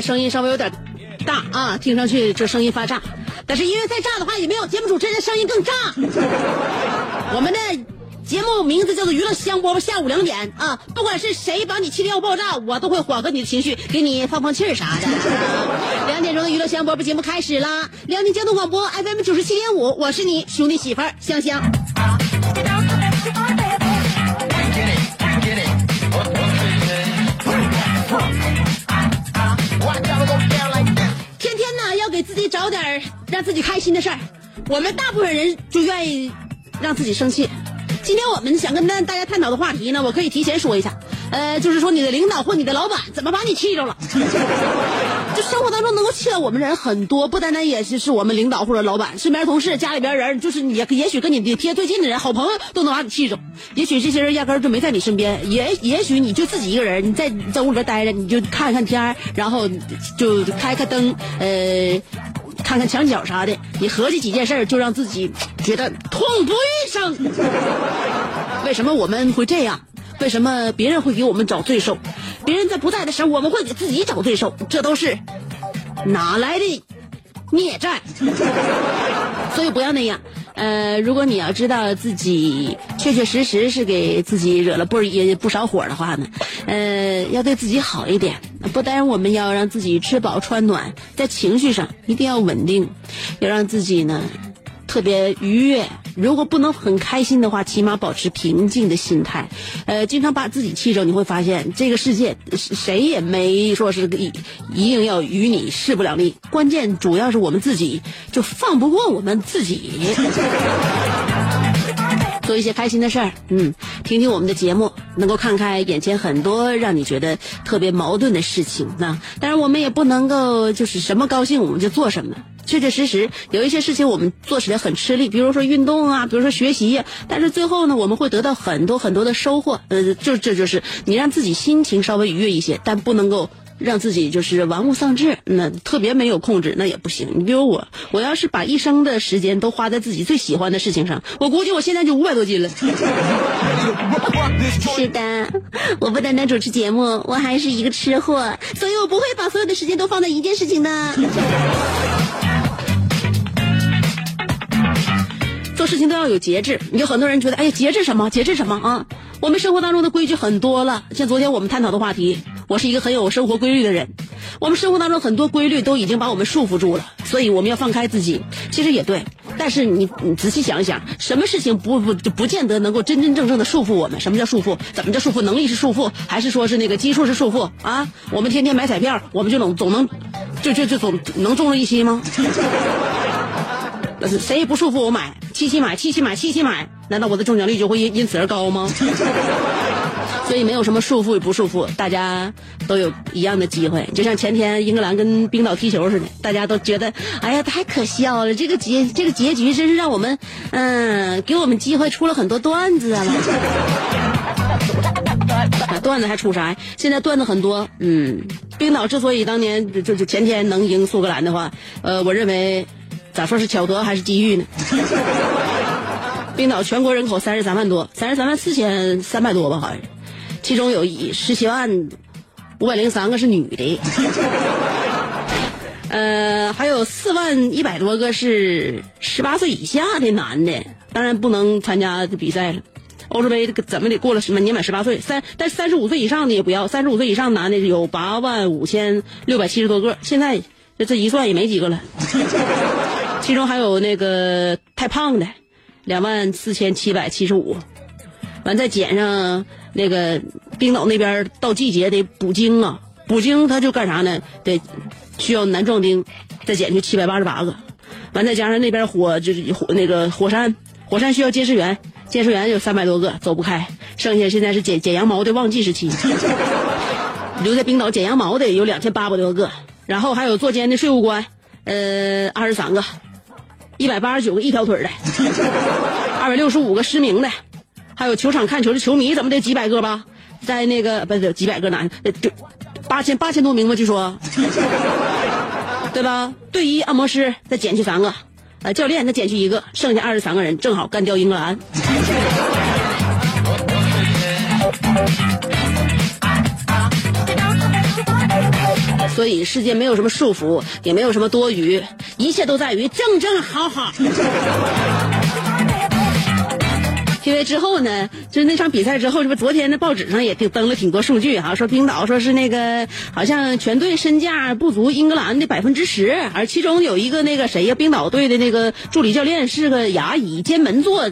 声音稍微有点听上去这声音发炸。但是音乐再炸的话，也没有节目主持人的声音更炸。我们的节目名字叫做《娱乐香饽饽》，下午两点啊，不管是谁把你气得要爆炸，我都会缓和你的情绪，给你放放气儿啥的。两点钟的娱乐香饽饽节目开始啦！辽宁交通广播 FM 九十七点五，我是你兄弟媳妇儿香香。让自己开心的事儿。我们大部分人就愿意让自己生气。今天我们想跟大大家探讨的话题呢，我可以提前说一下，呃，就是说你的领导或你的老板怎么把你气着了。就生活当中能够气到我们人很多，不单单也是是我们领导或者老板，身边同事、家里边人，就是你也许跟你贴最近的人、好朋友都能把你气着。也许这些人压根就没在你身边，也也许你就自己一个人，你在在屋里边待着，你就看看天，然后就开开灯，呃。看看墙角啥的，你合计几件事儿，就让自己觉得痛不欲生。为什么我们会这样？为什么别人会给我们找罪受？别人在不在的时候，我们会给自己找罪受，这都是哪来的孽债？所以不要那样。呃，如果你要知道自己确确实实是给自己惹了不也不少火的话呢，呃，要对自己好一点。不单我们要让自己吃饱穿暖，在情绪上一定要稳定，要让自己呢特别愉悦。如果不能很开心的话，起码保持平静的心态。呃，经常把自己气着，你会发现这个世界谁也没说是一一定要与你势不两立。关键主要是我们自己就放不过我们自己。做一些开心的事儿，嗯，听听我们的节目，能够看开眼前很多让你觉得特别矛盾的事情。那当然，我们也不能够就是什么高兴我们就做什么。确确实实有一些事情我们做起来很吃力，比如说运动啊，比如说学习、但是最后呢，我们会得到很多很多的收获。呃，就这就是你让自己心情稍微愉悦一些，但不能够。让自己就是玩物丧志，那特别没有控制，那也不行。你比如我，我要是把一生的时间都花在自己最喜欢的事情上，我估计我现在就五百多斤了。是的，我不单单主持节目，我还是一个吃货，所以我不会把所有的时间都放在一件事情的。做事情都要有节制。有很多人觉得，哎呀，节制什么？节制什么啊？我们生活当中的规矩很多了，像昨天我们探讨的话题，我是一个很有生活规律的人。我们生活当中很多规律都已经把我们束缚住了，所以我们要放开自己。其实也对，但是你你仔细想一想，什么事情不不就不见得能够真真正正的束缚我们？什么叫束缚？怎么叫束缚？能力是束缚，还是说是那个基数是束缚啊？我们天天买彩票，我们就能总能就就就总能中了一期吗？谁也不束缚我买，七七买，七七买，七七买，难道我的中奖率就会因因此而高吗？所以没有什么束缚与不束缚，大家都有一样的机会。就像前天英格兰跟冰岛踢球似的，大家都觉得，哎呀，太可笑了！这个结这个结局真是让我们，嗯，给我们机会出了很多段子啊。段子还出啥？现在段子很多。嗯，冰岛之所以当年就就前天能赢苏格兰的话，呃，我认为咋说是巧合还是机遇呢？冰岛全国人口三十三万多，三十三万四千三百多吧，好像是，其中有一十七万五百零三个是女的，呃，还有四万一百多个是十八岁以下的男的，当然不能参加比赛了。欧洲杯这个怎么得过了什么年满十八岁？三但三十五岁以上的也不要，三十五岁以上男的有八万五千六百七十多个，现在这这一算也没几个了。其中还有那个太胖的，两万四千七百七十五，完再减上那个冰岛那边到季节得补精啊，补精他就干啥呢？得需要男壮丁，再减去七百八十八个，完再加上那边火就是火那个火山，火山需要监视员。监视员有三百多个，走不开。剩下现在是剪剪羊毛的旺季时期，留在冰岛剪羊毛的有两千八百多个，然后还有坐监的税务官，呃，二十三个，一百八十九个一条腿的，二百六十五个失明的，还有球场看球的球迷，怎么得几百个吧？在那个不是几百个男，就八千八千多名吧，据说，对吧？队医、按摩师再减去三个。呃，教练再减去一个，剩下二十三个人正好干掉英格兰。所以世界没有什么束缚，也没有什么多余，一切都在于正正好好。因为之后呢，就是那场比赛之后，是不昨天的报纸上也登了挺多数据哈？说冰岛说是那个好像全队身价不足英格兰的百分之十，而其中有一个那个谁呀，冰岛队的那个助理教练是个牙医，兼门做，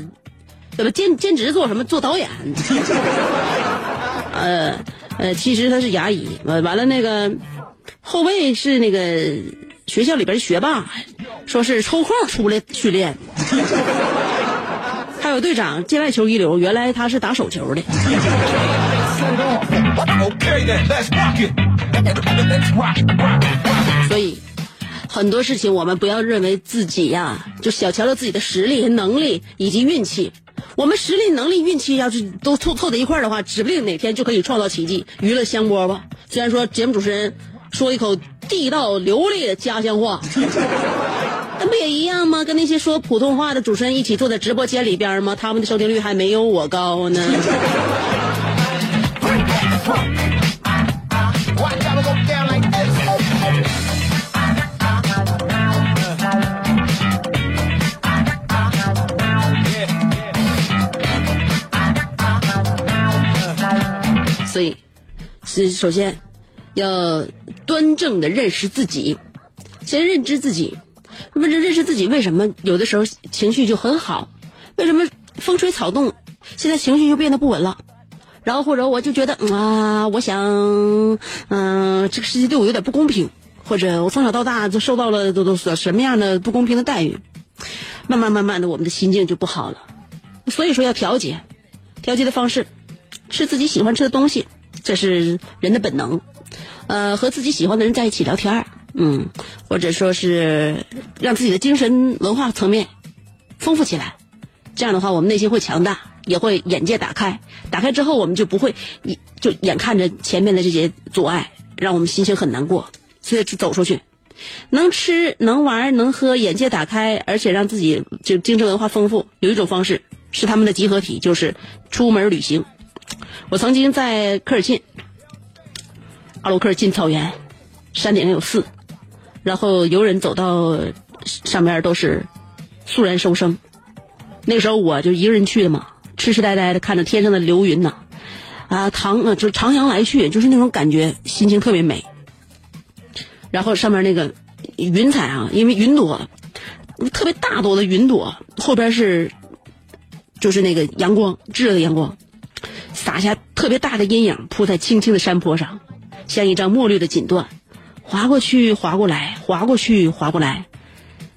怎么兼兼职做什么做导演？呃呃，其实他是牙医，完完了那个后卫是那个学校里边的学霸，说是抽空出来训练。还有队长界外球一流，原来他是打手球的。所以很多事情我们不要认为自己呀，就小瞧了自己的实力和能力以及运气。我们实力、能力、运气要是都凑凑在一块儿的话，指不定哪天就可以创造奇迹，娱乐香饽饽。虽然说节目主持人说一口地道流利的家乡话。那不也一样吗？跟那些说普通话的主持人一起坐在直播间里边吗？他们的收听率还没有我高呢。所以，是首先要端正的认识自己，先认知自己。那么，认识自己为什么有的时候情绪就很好？为什么风吹草动，现在情绪就变得不稳了？然后或者我就觉得嗯啊，我想，嗯，这个世界对我有点不公平，或者我从小到大就受到了都都什么样的不公平的待遇？慢慢慢慢的，我们的心境就不好了。所以说要调节，调节的方式，吃自己喜欢吃的东西，这是人的本能。呃，和自己喜欢的人在一起聊天嗯，或者说是让自己的精神文化层面丰富起来，这样的话，我们内心会强大，也会眼界打开。打开之后，我们就不会一就眼看着前面的这些阻碍，让我们心情很难过。所以走出去，能吃能玩能喝，眼界打开，而且让自己就精神文化丰富。有一种方式是他们的集合体，就是出门旅行。我曾经在科尔沁，阿鲁科尔沁草原，山顶上有寺。然后游人走到上面都是肃然收声。那个时候我就一个人去的嘛，痴痴呆呆的看着天上的流云呐，啊，唐啊，就长阳来去，就是那种感觉，心情特别美。然后上面那个云彩啊，因为云朵特别大朵的云朵，后边是就是那个阳光炙热的阳光，洒下特别大的阴影，铺在青青的山坡上，像一张墨绿的锦缎。划过去，划过来，划过去，划过来，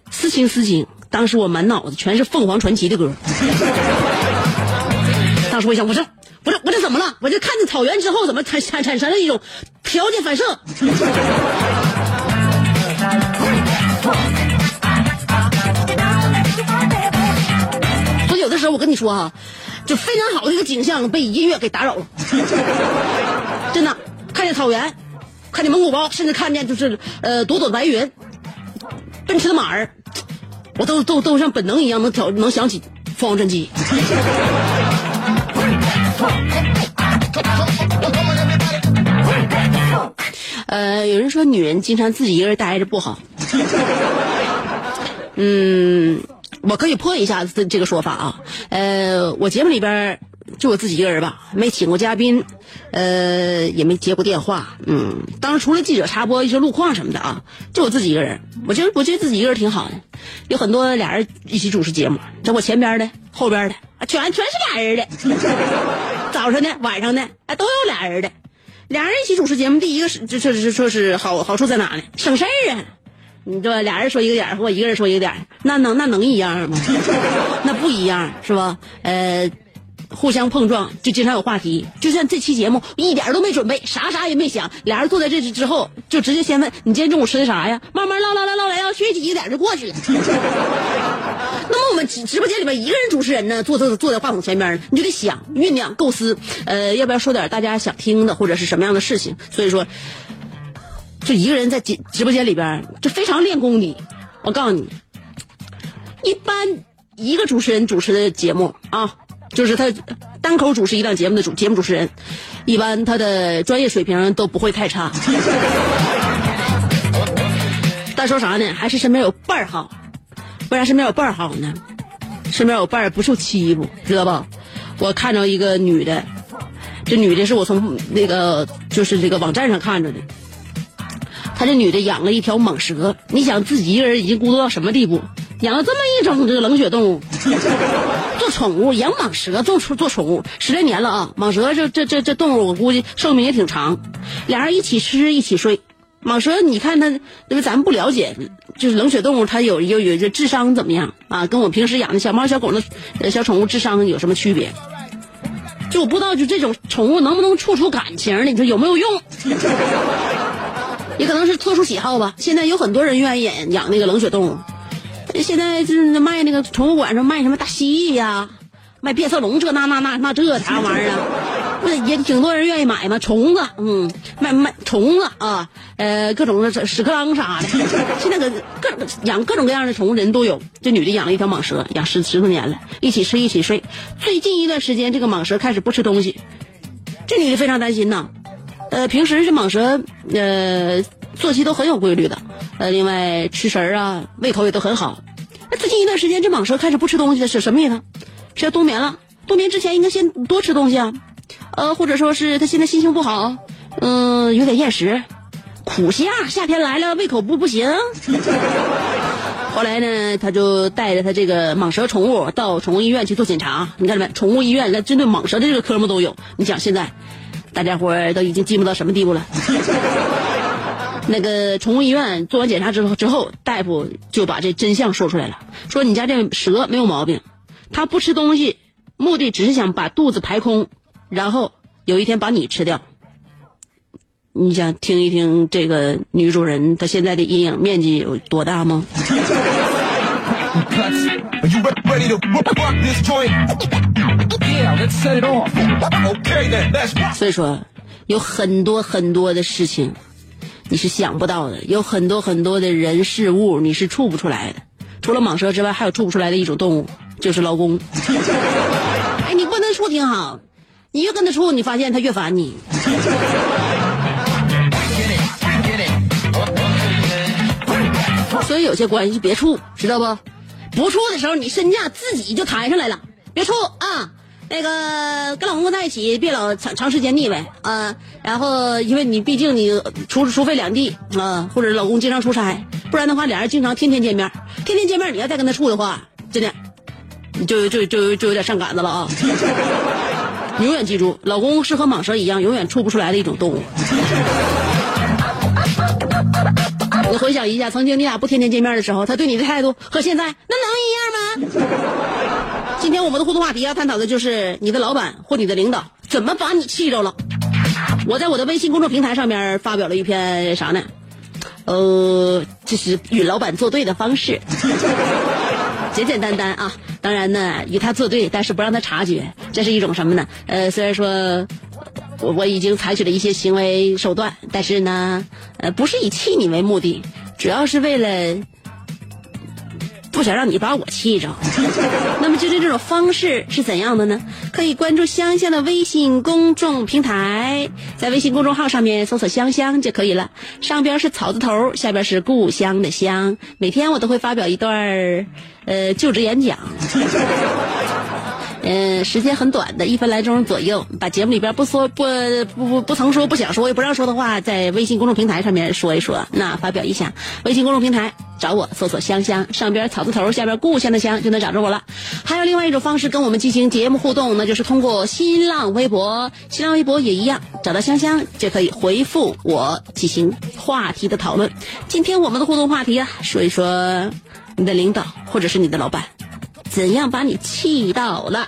思情思情。当时我满脑子全是凤凰传奇的歌。当时我想，我这，我这，我这怎么了？我这看见草原之后，怎么产产产生了一种条件反射？所以有的时候我跟你说哈、就非常好的一个景象被音乐给打扰了，真的，看见草原，看见蒙古包，甚至看见就是呃朵朵白云，奔驰的马儿，我都都都像本能一样能挑能想起凤凰传奇。呃，有人说女人经常自己一个人待着不好。嗯，我可以破一下这这个说法啊。呃，我节目里边就我自己一个人吧，没请过嘉宾，呃，也没接过电话。嗯，当时除了记者插播一些路况什么的啊，就我自己一个人。我觉得我觉得自己一个人挺好的，有很多俩人一起主持节目，这我前边的、后边的，啊全全是俩人的，早上的、晚上的，啊都有俩人的。俩人一起主持节目，第一个是这这这说是好好处在哪呢？省事儿啊！你这俩人说一个点儿，或一个人说一个点儿，那能那能一样吗？那不一样是吧？呃，互相碰撞就经常有话题。就像这期节目一点都没准备，啥啥也没想，俩人坐在这之后就直接先问你今天中午吃的啥呀？慢慢唠唠唠唠来唠去，一个点就过去了。那么我们直直播间里边一个人主持人呢，坐坐坐在话筒前面，你就得想酝酿构思，呃，要不要说点大家想听的或者是什么样的事情？所以说，就一个人在直直播间里边，就非常练功底。我告诉你，一般一个主持人主持的节目啊，就是他单口主持一档节目的主节目主持人，一般他的专业水平都不会太差。但说啥呢？还是身边有伴儿好。为啥身边有伴儿好呢？身边有伴儿不受欺负，知道吧？我看着一个女的，这女的是我从那个就是这个网站上看着的。她这女的养了一条蟒蛇，你想自己一个人已经孤独到什么地步？养了这么一种这个冷血动物，做宠物养蟒蛇做做宠物十来年了啊！蟒蛇这这这这动物我估计寿命也挺长，俩人一起吃一起睡。蟒蛇，你看它，因为咱们不了解，就是冷血动物，它有有有这智商怎么样啊？跟我平时养的小猫小狗的小宠物智商有什么区别？就我不知道，就这种宠物能不能处出感情呢？你说有没有用？也可能是特殊喜好吧。现在有很多人愿意养养那个冷血动物，现在就是卖那个宠物馆上卖什么大蜥蜴呀、卖变色龙这那那那那这啥玩意儿啊？不是也挺多人愿意买吗？虫子，嗯，卖卖虫子啊，呃，各种的屎壳郎啥的，现在个各种养各种各样的宠物人都有。这女的养了一条蟒蛇，养十十多年了，一起吃一起睡。最近一段时间，这个蟒蛇开始不吃东西，这女的非常担心呐。呃，平时这蟒蛇呃作息都很有规律的，呃，另外吃食儿啊，胃口也都很好。那最近一段时间，这蟒蛇开始不吃东西了，是什么意思？是要冬眠了。冬眠之前应该先多吃东西啊。呃，或者说是他现在心情不好，嗯、有点厌食，苦夏，夏天来了，胃口不不行。后来呢，他就带着他这个蟒蛇宠物到宠物医院去做检查。你看到没？宠物医院那针对蟒蛇的这个科目都有。你想现在，大家伙儿都已经进步到什么地步了？那个宠物医院做完检查之后，之后大夫就把这真相说出来了，说你家这蛇没有毛病，它不吃东西，目的只是想把肚子排空。然后有一天把你吃掉。你想听一听这个女主人她现在的阴影面积有多大吗？Are you ready to rock rock this joint? Yeah, let's set it off. Okay then, let's rock. 所以说，有很多很多的事情你是想不到的，有很多很多的人事物你是处不出来的。除了蟒蛇之外，还有处不出来的一种动物，就是老公。哎，你不跟他处挺好，你越跟他处，你发现他越烦你。所以有些关系别处，知道不？不处的时候，你身价自己就抬上来了。别处啊，那个跟老公在一起，别老长长时间腻歪啊。然后，因为你毕竟你除除非两地啊，或者老公经常出差，不然的话，俩人经常天天见面，天天见面，你要再跟他处的话，真的，你就就就就有点上杆子了啊。永远记住，老公是和蟒蛇一样，永远处不出来的一种动物。你回想一下，曾经你俩不天天见面的时候，他对你的态度和现在那能一样吗？今天我们的互动话题要探讨的就是你的老板或你的领导怎么把你气着了？我在我的微信公众平台上面发表了一篇啥呢？呃，这是与老板作对的方式，简简单单啊。当然呢，与他作对，但是不让他察觉，这是一种什么呢？呃，虽然说我我已经采取了一些行为手段，但是呢，呃，不是以气你为目的，主要是为了。不想让你把我气着，那么究竟这种方式是怎样的呢？可以关注香香的微信公众平台，在微信公众号上面搜索“香香”就可以了。上边是草字头，下边是故乡的乡。每天我都会发表一段呃就职演讲。嗯，时间很短的，一分来钟左右，把节目里边不说不不不不曾说不想说也不让说的话，在微信公众平台上面说一说，那发表一下。微信公众平台找我，搜索“香香”，上边草字头，下边故乡的乡，就能找着我了。还有另外一种方式跟我们进行节目互动，那就是通过新浪微博，新浪微博也一样，找到香香就可以回复我进行话题的讨论。今天我们的互动话题啊，说一说你的领导或者是你的老板。怎样把你气到了？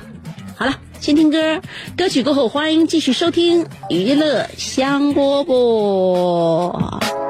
好了，先听歌，歌曲过后欢迎继续收听娱乐香饽饽。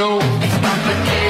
no. It's complicated.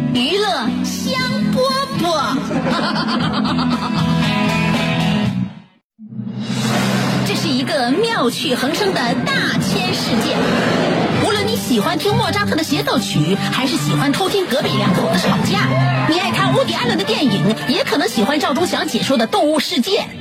娱乐香饽饽。这是一个妙趣横生的大千世界。无论你喜欢听莫扎特的协奏曲，还是喜欢偷听隔壁两口子吵架，你爱看乌迪安伦的电影，也可能喜欢赵忠祥解说的《动物世界》。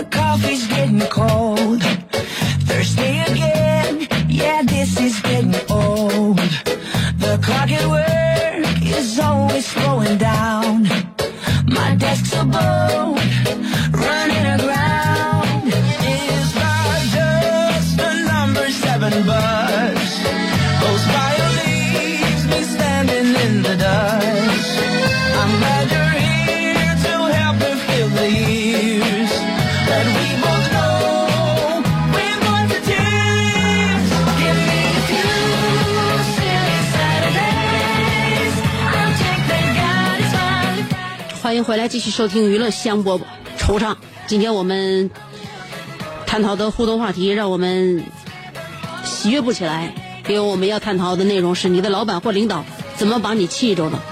The coffee's getting cold. 回来，继续收听娱乐香饽饽惆怅。今天我们探讨的互动话题，让我们喜悦不起来，因为我们要探讨的内容是你的老板或领导怎么把你气着了。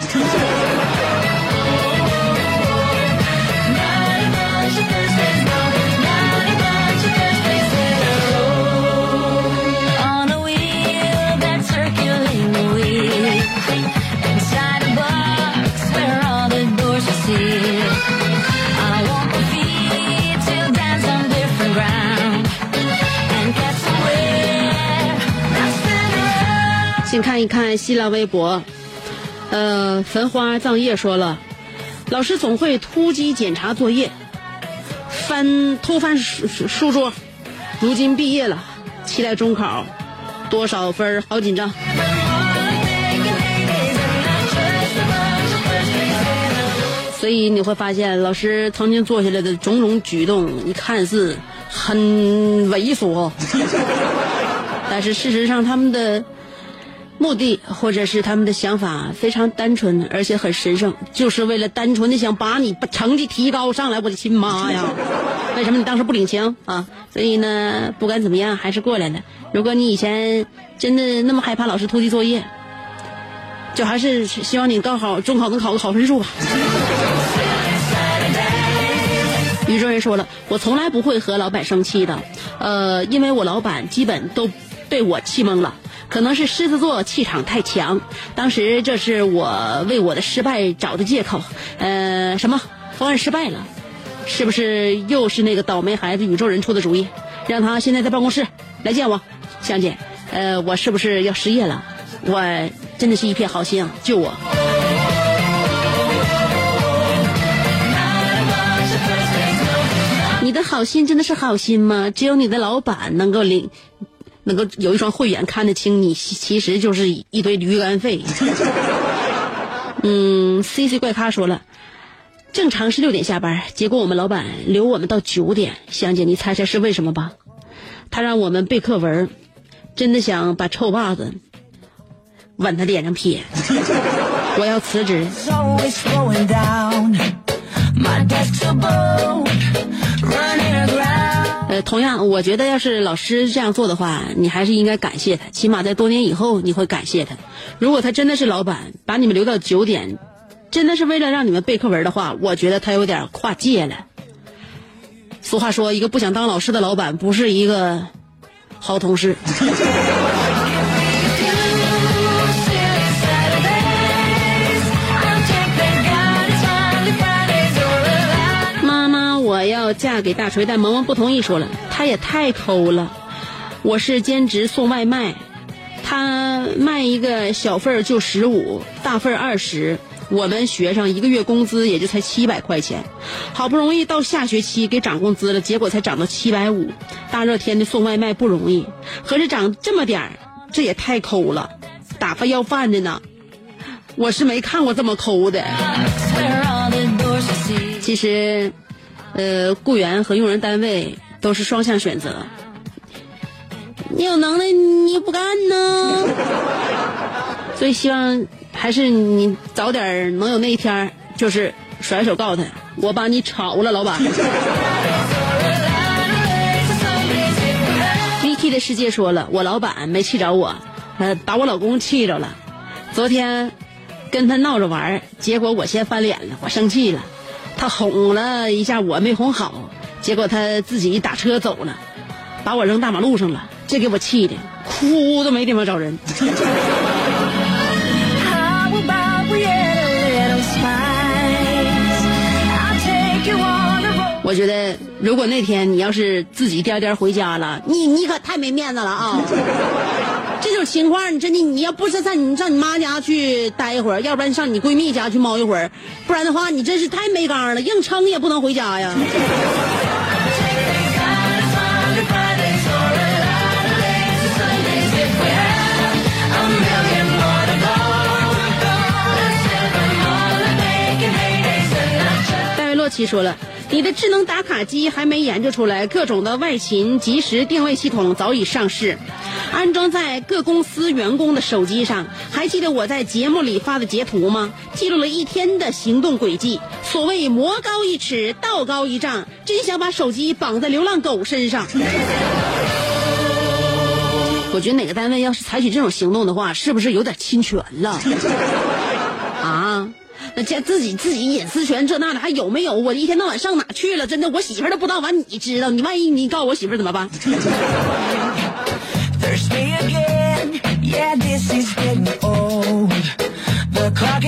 先看一看新浪微博，呃，焚花葬叶说了，老师总会突击检查作业，翻偷翻书书书桌，如今毕业了，期待中考，多少分好紧张。所以你会发现，老师曾经做下来的种种举动，你看似很猥琐，但是事实上他们的目的或者是他们的想法非常单纯，而且很神圣，就是为了单纯的想把你把成绩提高上来。我的亲妈呀！为什么你当时不领情啊？所以呢，不管怎么样，还是过来了。如果你以前真的那么害怕老师突击作业，就还是希望你高考、中考能考个好分数吧。宇宙人说了，我从来不会和老板生气的，呃，因为我老板基本都被我气懵了。可能是狮子座气场太强，当时这是我为我的失败找的借口。呃，什么方案失败了？是不是又是那个倒霉孩子宇宙人出的主意？让他现在在办公室来见我，香姐。呃，我是不是要失业了？我真的是一片好心啊，救我！你的好心真的是好心吗？只有你的老板能够领，能够有一双慧眼看得清你，其实就是一堆驴肝肺。嗯，C C 怪咖说了，正常是六点下班，结果我们老板留我们到九点。香姐，你猜猜是为什么吧？他让我们背课文，真的想把臭袜子往他脸上撇。我要辞职。呃，同样，我觉得要是老师这样做的话，你还是应该感谢他，起码在多年以后你会感谢他。如果他真的是老板，把你们留到九点，真的是为了让你们背课文的话，我觉得他有点跨界了。俗话说，一个不想当老师的老板，不是一个好同事。我要嫁给大锤，但萌萌不同意，说了他也太抠了。我是兼职送外卖，他卖一个小份儿就十五，大份儿二十。我们学生一个月工资也就才七百块钱，好不容易到下学期给涨工资了，结果才涨到七百五。大热天的送外卖不容易，合着涨这么点儿，这也太抠了，打发要饭的呢。我是没看过这么抠的。其实，呃，雇员和用人单位都是双向选择。你有能耐你不干呢？所以希望还是你早点能有那一天，就是甩手告诉他，我把你炒了，老板。Vicky 的世界说了，我老板没气着我，呃，把我老公气着了。昨天跟他闹着玩，结果我先翻脸了，我生气了。他哄了一下我，没哄好，结果他自己打车走了，把我扔大马路上了，这给我气的，哭都没地方找人。我觉得，如果那天你要是自己颠颠回家了，你你可太没面子了啊！这种情况，你真的你要不是在你上你妈家去待一会儿，要不然上你闺蜜家去猫一会儿，不然的话，你真是太没刚了，硬撑也不能回家呀。戴维洛奇说了，你的智能打卡机还没研究出来，各种的外勤即时定位系统早已上市，安装在各公司员工的手机上。还记得我在节目里发的截图吗？记录了一天的行动轨迹。所谓魔高一尺，道高一丈，真想把手机绑在流浪狗身上。我觉得哪个单位要是采取这种行动的话，是不是有点侵权了？啊？那这自己自己隐私权这那的还有没有？我一天到晚上哪去了？真的，我媳妇儿都不知道，完你知道？你万一你告我媳妇儿怎么办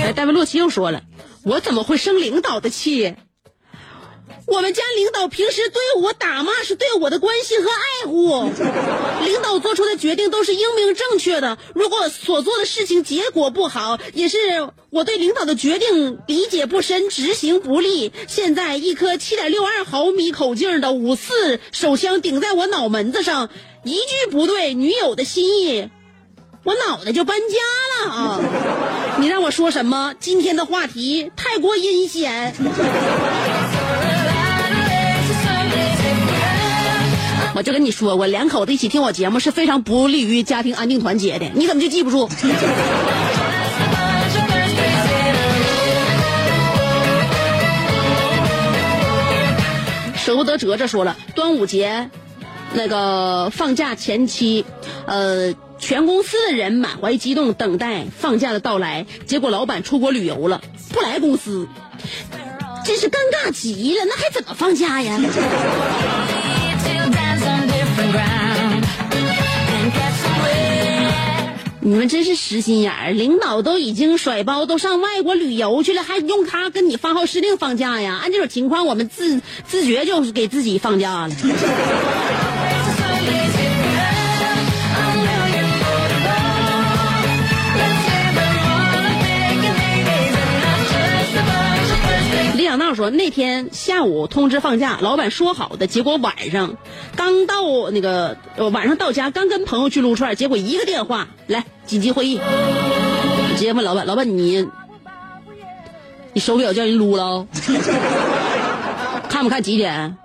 哎，戴维洛奇又说了，我怎么会生领导的气？我们家领导平时对我打骂是对我的关心和爱护，领导做出的决定都是英明正确的。如果所做的事情结果不好，也是我对领导的决定理解不深，执行不力。现在一颗七点六二毫米口径的五四手枪顶在我脑门子上，一句不对，女友的心意，我脑袋就搬家了啊！你让我说什么？今天的话题太过阴险。我就跟你说过，两口子一起听我节目是非常不利于家庭安定团结的。你怎么就记不住？舍不得折折说了，端午节那个放假前期，呃，全公司的人满怀激动等待放假的到来，结果老板出国旅游了，不来公司，真是尴尬极了，那还怎么放假呀？你们真是实心眼儿，领导都已经甩包都上外国旅游去了，还用他跟你发号施令放假呀？按这种情况，我们自自觉就是给自己放假了。小闹说，那天下午通知放假，老板说好的，结果晚上刚到那个晚上到家，刚跟朋友去撸串，结果一个电话来紧急会议，直接问老板，老板你你手表叫人撸了？看不看几点？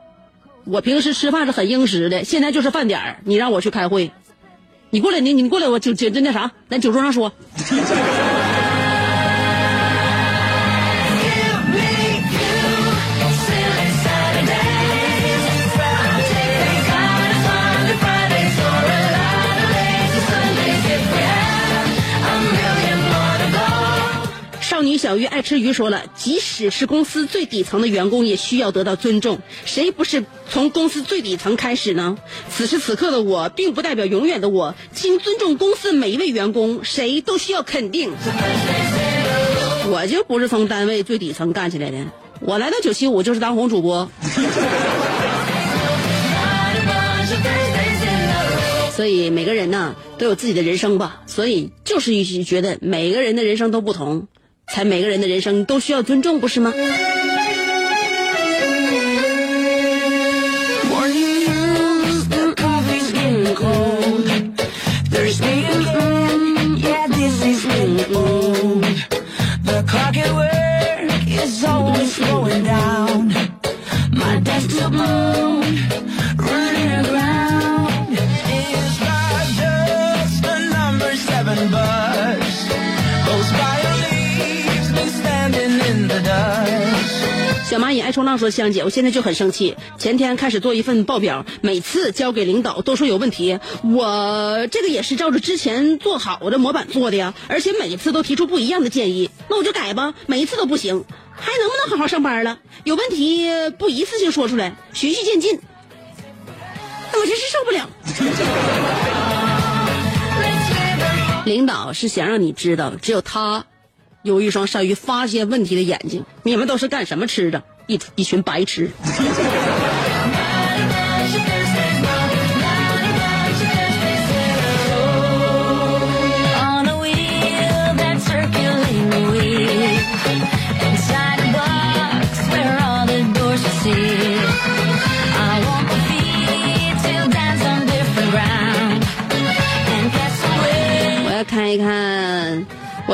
我平时吃饭是很应时的，现在就是饭点儿，你让我去开会，你过来，你你过来，我酒酒就那啥，在酒桌上说。小鱼爱吃鱼说了，即使是公司最底层的员工，也需要得到尊重。谁不是从公司最底层开始呢？此时此刻的我，并不代表永远的我。请尊重公司每一位员工，谁都需要肯定。我就不是从单位最底层干起来的，我来到九七五就是当红主播。所以每个人呢都有自己的人生吧，所以就是觉得每个人的人生都不同，才每个人的人生都需要尊重，不是吗？小蚂蚁爱冲浪说：“香姐，我现在就很生气。前天开始做一份报表，每次交给领导都说有问题。我这个也是照着之前做好的模板做的呀，而且每一次都提出不一样的建议。那我就改吧，每一次都不行，还能不能好好上班了？有问题不一次性说出来，循序渐进。我真是受不了。领导是想让你知道，只有他有一双善于发现问题的眼睛。你们都是干什么吃的？一一群白痴。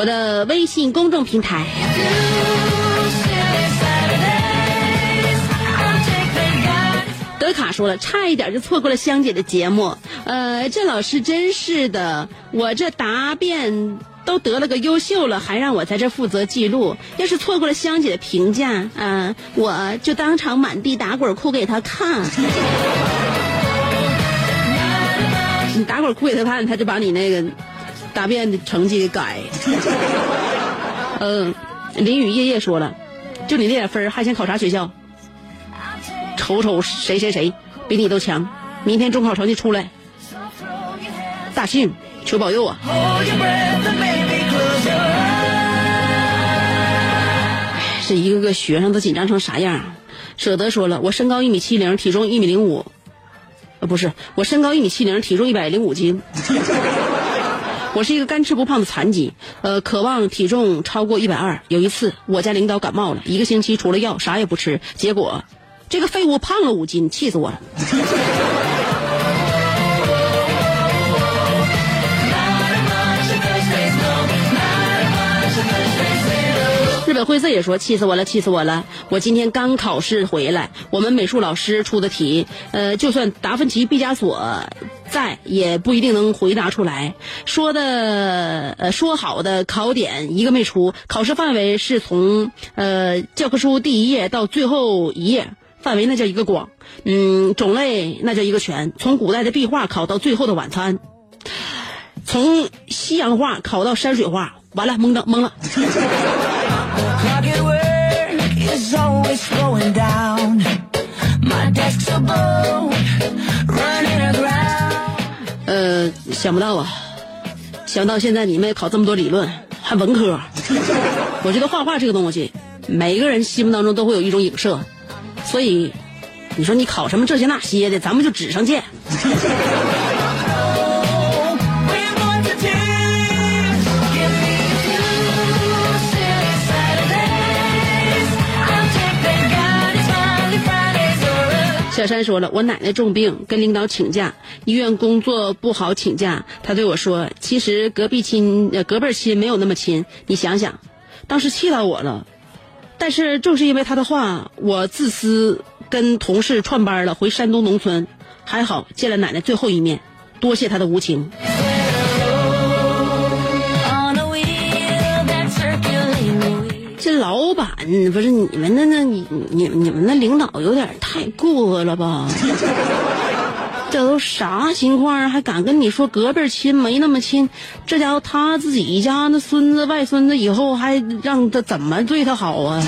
我的微信公众平台。德卡说了，差一点就错过了香姐的节目。呃，这老师真是的，我这答辩都得了个优秀了，还让我在这负责记录。要是错过了香姐的评价，啊、我就当场满地打滚哭给他看。你打滚哭给他看，他就把你那个答辩的成绩给改。嗯，林雨夜夜说了，就你那点分还想考啥学校？瞅瞅谁谁谁比你都强，明天中考成绩出来，大幸，求保佑啊！这一个个学生都紧张成啥样？舍得说了，我身高一米七零，体重一米零五，呃，不是，我身高一米七零，体重一百零五斤。我是一个干吃不胖的残疾，呃，渴望体重超过一百二。有一次，我家领导感冒了，一个星期除了药啥也不吃，结果这个废物胖了五斤，气死我了。灰色也说：“气死我了，气死我了！我今天刚考试回来，我们美术老师出的题，呃，就算达芬奇、毕加索在，也不一定能回答出来。说的呃，说好的考点一个没出，考试范围是从呃教科书第一页到最后一页，范围那叫一个广，嗯，种类那叫一个全。从古代的壁画考到最后的晚餐，从西洋画考到山水画，完了，懵的懵了。”想不到啊，想不到现在你们也考这么多理论，还文科。我觉得画画这个东西，每个人心目当中都会有一种影射，所以你说你考什么这些那些的，咱们就纸上见。小山说了，我奶奶重病，跟领导请假，医院工作不好请假。他对我说，其实隔壁亲隔辈亲没有那么亲，你想想，当时气到我了。但是正是因为他的话，我自私，跟同事串班了，回山东农村，还好见了奶奶最后一面，多谢他的无情。不是你们那那你你你们那领导有点太过了吧？这都啥情况啊？还敢跟你说隔辈亲没那么亲？这家伙他自己家那孙子外孙子以后还让他怎么对他好啊？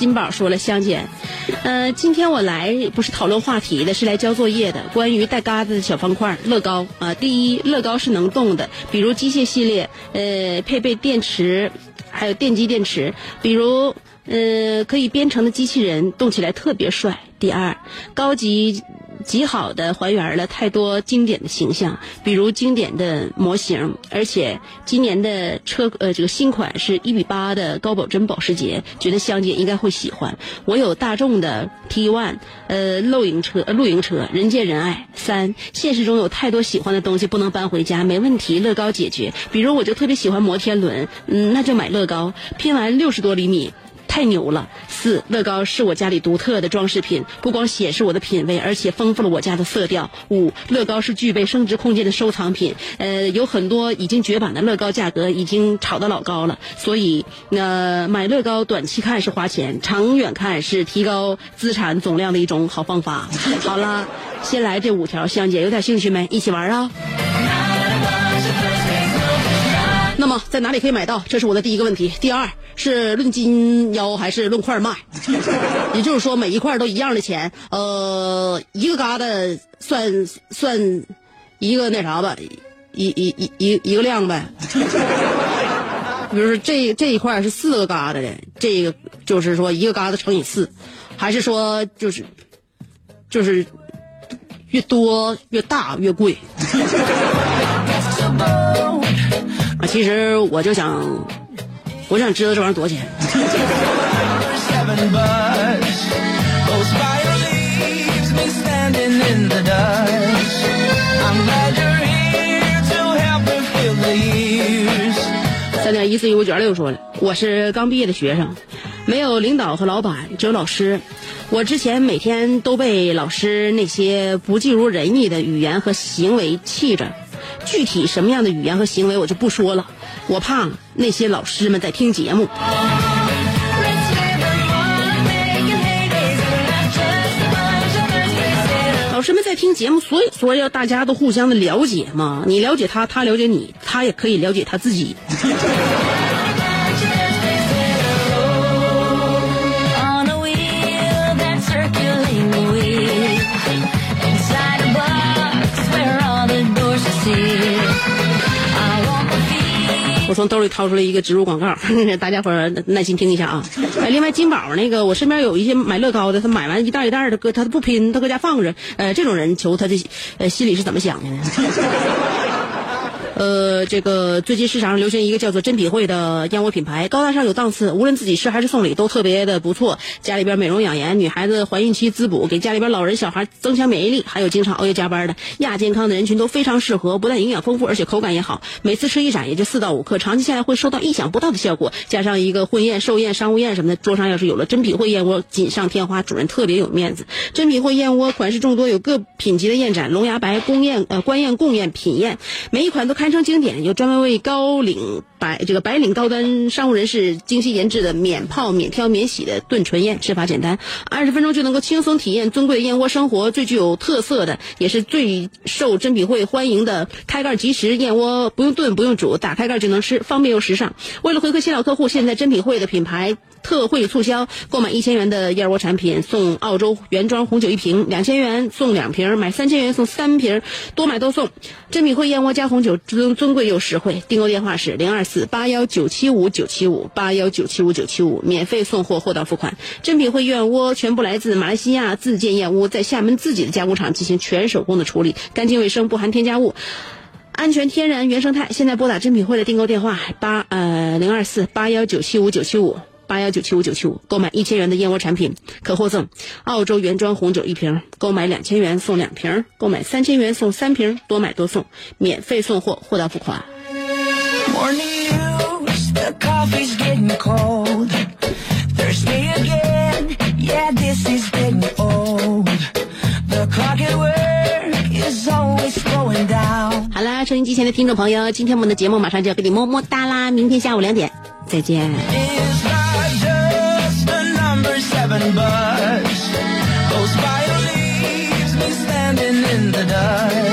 金宝说了，香姐，呃，今天我来不是讨论话题的，是来交作业的。关于带嘎子的小方块乐高啊、第一，乐高是能动的，比如机械系列，呃，配备电池，还有电机电池，比如呃可以编程的机器人，动起来特别帅。第二，高级。极好的还原了太多经典的形象，比如经典的模型，而且今年的车呃这个新款是一比八的高保真保时捷，觉得香姐应该会喜欢。我有大众的 T One，呃露营车露营车，人见人爱。三，现实中有太多喜欢的东西不能搬回家，没问题，乐高解决。比如我就特别喜欢摩天轮，嗯，那就买乐高，拼完六十多厘米。太牛了！四，乐高是我家里独特的装饰品，不光显示我的品味，而且丰富了我家的色调。五，乐高是具备升值空间的收藏品，呃，有很多已经绝版的乐高，价格已经炒得老高了，所以呃，买乐高短期看是花钱，长远看是提高资产总量的一种好方法。好了，先来这五条，香姐有点兴趣没？一起玩啊！那么在哪里可以买到？这是我的第一个问题。第二是论斤要还是论块卖？也就是说每一块都一样的钱，呃，一个疙瘩算算一个那啥吧，一一一一一个量呗。比如说这这一块是四个疙瘩的，这个就是说一个疙瘩乘以四，还是说就是就是越多越大越贵？啊，其实我就想，我想知道这玩意儿多少钱。三点一四一五九二六说了，我是刚毕业的学生，没有领导和老板，只有老师。我之前每天都被老师那些不尽如人意的语言和行为气着，具体什么样的语言和行为我就不说了，我怕那些老师们在听节目。老师们在听节目，所以说要大家都互相的了解嘛。你了解他，他了解你，他也可以了解他自己。从兜里掏出来一个植入广告，大家伙耐心听一下啊。哎，另外金宝那个，我身边有一些买乐高的，他买完一袋一袋的，搁他不拼，他搁家放着。呃，这种人求他的呃心里是怎么想的呢？呃，这个最近市场上流行一个叫做真品汇的燕窝品牌，高大上有档次，无论自己吃还是送礼都特别的不错。家里边美容养颜，女孩子怀孕期滋补，给家里边老人小孩增强免疫力，还有经常熬夜加班的亚健康的人群都非常适合，不但营养丰富，而且口感也好。每次吃一盏也就四到五克，长期下来会收到意想不到的效果。加上一个婚宴、寿宴、商务宴什么的，桌上要是有了真品汇燕窝，锦上添花，主人特别有面子。真品汇燕窝款式众多，有各品级的燕盏，龙牙白、宫宴、呃官宴、贡宴、品宴，每一款都开称经典，有专门为高领白这个白领高端商务人士精心研制的免泡、免挑、免洗的炖纯燕，吃法简单，二十分钟就能够轻松体验尊贵的燕窝生活。最具有特色的，也是最受珍品会欢迎的开盖即食燕窝，不用炖不用煮，打开盖就能吃，方便又时尚。为了回馈新老客户，现在珍品会的品牌。特惠促销，购买一千元的燕窝产品送澳洲原装红酒一瓶，两千元送两瓶，买三千元送三瓶，多买多送。珍品汇燕窝加红酒尊尊贵又实惠，订购电话是零二四八幺九七五九七五八幺九七五九七五，免费送货，货到付款。珍品汇燕窝全部来自马来西亚自建燕窝，在厦门自己的加工厂进行全手工的处理，干净卫生，不含添加物。安全、天然、原生态。现在拨打珍品汇的订购电话八呃零二四八幺九七五九七五八幺九七五九七五，购买一千元的燕窝产品可获赠澳洲原装红酒一瓶；购买两千元送两瓶，购买三千元送三瓶，多买多送，免费送货，货到付款。好啦，收音机前的听众朋友，今天我们的节目马上就要给你么么哒啦，明天下午两点再见。seven bucks. Those fire leaves me standing in the dust.